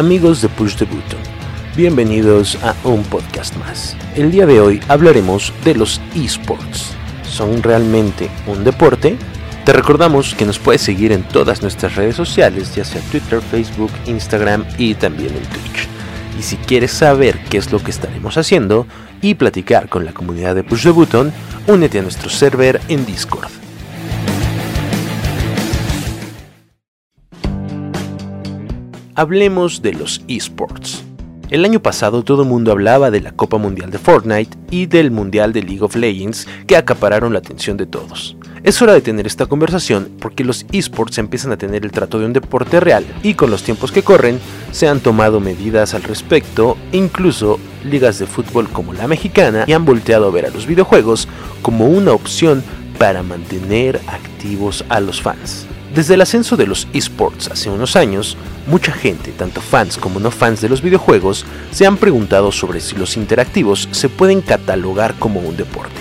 amigos de Push the Button. Bienvenidos a un podcast más. El día de hoy hablaremos de los esports. ¿Son realmente un deporte? Te recordamos que nos puedes seguir en todas nuestras redes sociales, ya sea Twitter, Facebook, Instagram y también en Twitch. Y si quieres saber qué es lo que estaremos haciendo y platicar con la comunidad de Push the Button, únete a nuestro server en Discord. Hablemos de los esports. El año pasado todo el mundo hablaba de la Copa Mundial de Fortnite y del Mundial de League of Legends que acapararon la atención de todos. Es hora de tener esta conversación porque los esports empiezan a tener el trato de un deporte real y con los tiempos que corren se han tomado medidas al respecto e incluso ligas de fútbol como la mexicana y han volteado a ver a los videojuegos como una opción para mantener activos a los fans. Desde el ascenso de los esports hace unos años, mucha gente, tanto fans como no fans de los videojuegos, se han preguntado sobre si los interactivos se pueden catalogar como un deporte,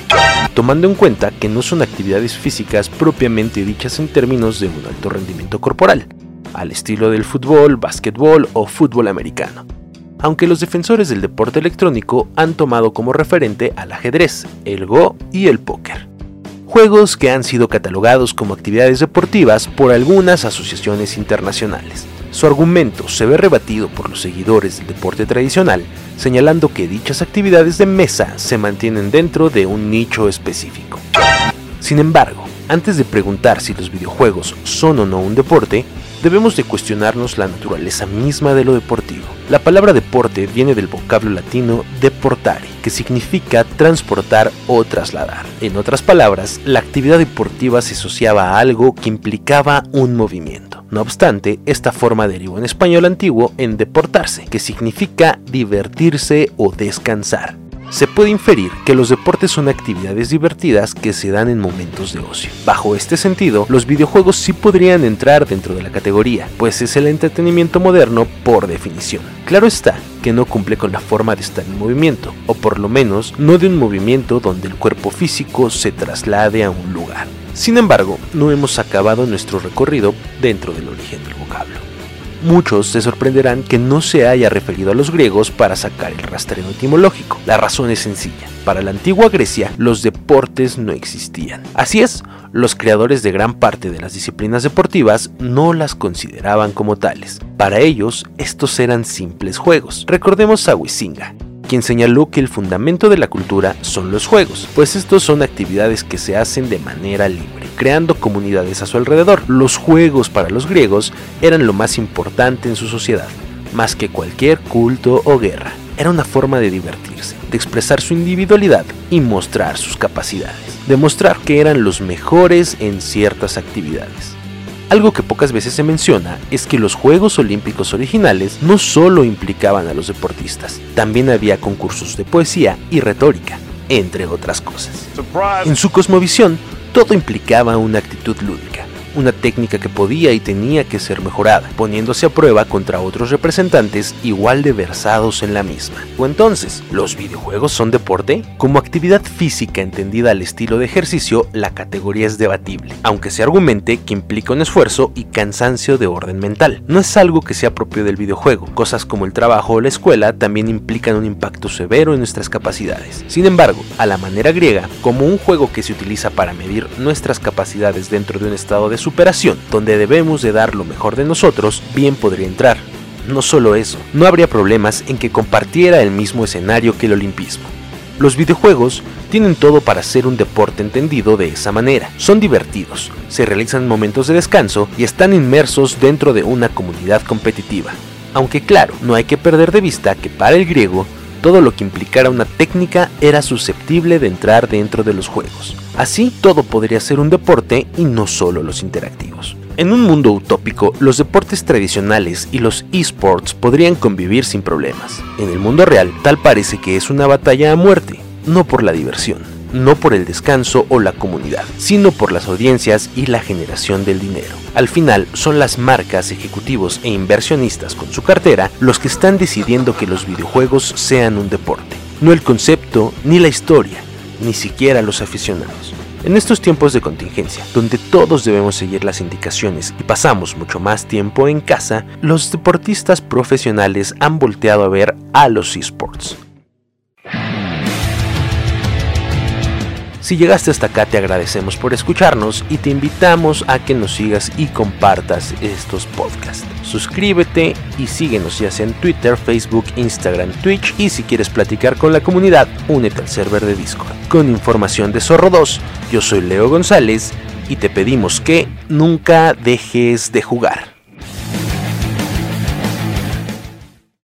tomando en cuenta que no son actividades físicas propiamente dichas en términos de un alto rendimiento corporal, al estilo del fútbol, básquetbol o fútbol americano. Aunque los defensores del deporte electrónico han tomado como referente al ajedrez, el Go y el póker juegos que han sido catalogados como actividades deportivas por algunas asociaciones internacionales. Su argumento se ve rebatido por los seguidores del deporte tradicional, señalando que dichas actividades de mesa se mantienen dentro de un nicho específico. Sin embargo, antes de preguntar si los videojuegos son o no un deporte, debemos de cuestionarnos la naturaleza misma de lo deportivo. La palabra deporte viene del vocablo latino deportare, que significa transportar o trasladar. En otras palabras, la actividad deportiva se asociaba a algo que implicaba un movimiento. No obstante, esta forma derivó en español antiguo en deportarse, que significa divertirse o descansar se puede inferir que los deportes son actividades divertidas que se dan en momentos de ocio. Bajo este sentido, los videojuegos sí podrían entrar dentro de la categoría, pues es el entretenimiento moderno por definición. Claro está que no cumple con la forma de estar en movimiento, o por lo menos no de un movimiento donde el cuerpo físico se traslade a un lugar. Sin embargo, no hemos acabado nuestro recorrido dentro del origen del vocablo. Muchos se sorprenderán que no se haya referido a los griegos para sacar el rastreo etimológico. La razón es sencilla. Para la antigua Grecia, los deportes no existían. Así es, los creadores de gran parte de las disciplinas deportivas no las consideraban como tales. Para ellos, estos eran simples juegos. Recordemos a Huizinga, quien señaló que el fundamento de la cultura son los juegos, pues estos son actividades que se hacen de manera libre creando comunidades a su alrededor. Los juegos para los griegos eran lo más importante en su sociedad, más que cualquier culto o guerra. Era una forma de divertirse, de expresar su individualidad y mostrar sus capacidades, demostrar que eran los mejores en ciertas actividades. Algo que pocas veces se menciona es que los Juegos Olímpicos originales no solo implicaban a los deportistas, también había concursos de poesía y retórica, entre otras cosas. En su cosmovisión, todo implicaba una actitud lúdica, una técnica que podía y tenía que ser mejorada, poniéndose a prueba contra otros representantes igual de versados en la misma. ¿O entonces, los videojuegos son deporte? Como actividad física entendida al estilo de ejercicio, la categoría es debatible, aunque se argumente que implica un esfuerzo y cansancio de orden mental. No es algo que sea propio del videojuego, cosas como el trabajo o la escuela también implican un impacto severo en nuestras capacidades. Sin embargo, a la manera griega, como un juego que se utiliza para medir nuestras capacidades dentro de un estado de superación, donde debemos de dar lo mejor de nosotros, bien podría entrar. No solo eso, no habría problemas en que compartiera el mismo escenario que el olimpismo. Los videojuegos tienen todo para ser un deporte entendido de esa manera. Son divertidos, se realizan momentos de descanso y están inmersos dentro de una comunidad competitiva. Aunque claro, no hay que perder de vista que para el griego, todo lo que implicara una técnica era susceptible de entrar dentro de los juegos. Así, todo podría ser un deporte y no solo los interactivos. En un mundo utópico, los deportes tradicionales y los esports podrían convivir sin problemas. En el mundo real, tal parece que es una batalla a muerte, no por la diversión, no por el descanso o la comunidad, sino por las audiencias y la generación del dinero. Al final, son las marcas, ejecutivos e inversionistas con su cartera los que están decidiendo que los videojuegos sean un deporte, no el concepto ni la historia, ni siquiera los aficionados. En estos tiempos de contingencia, donde todos debemos seguir las indicaciones y pasamos mucho más tiempo en casa, los deportistas profesionales han volteado a ver a los esports. Si llegaste hasta acá te agradecemos por escucharnos y te invitamos a que nos sigas y compartas estos podcasts. Suscríbete y síguenos ya sea en Twitter, Facebook, Instagram, Twitch y si quieres platicar con la comunidad, únete al server de Discord. Con información de Zorro 2, yo soy Leo González y te pedimos que nunca dejes de jugar.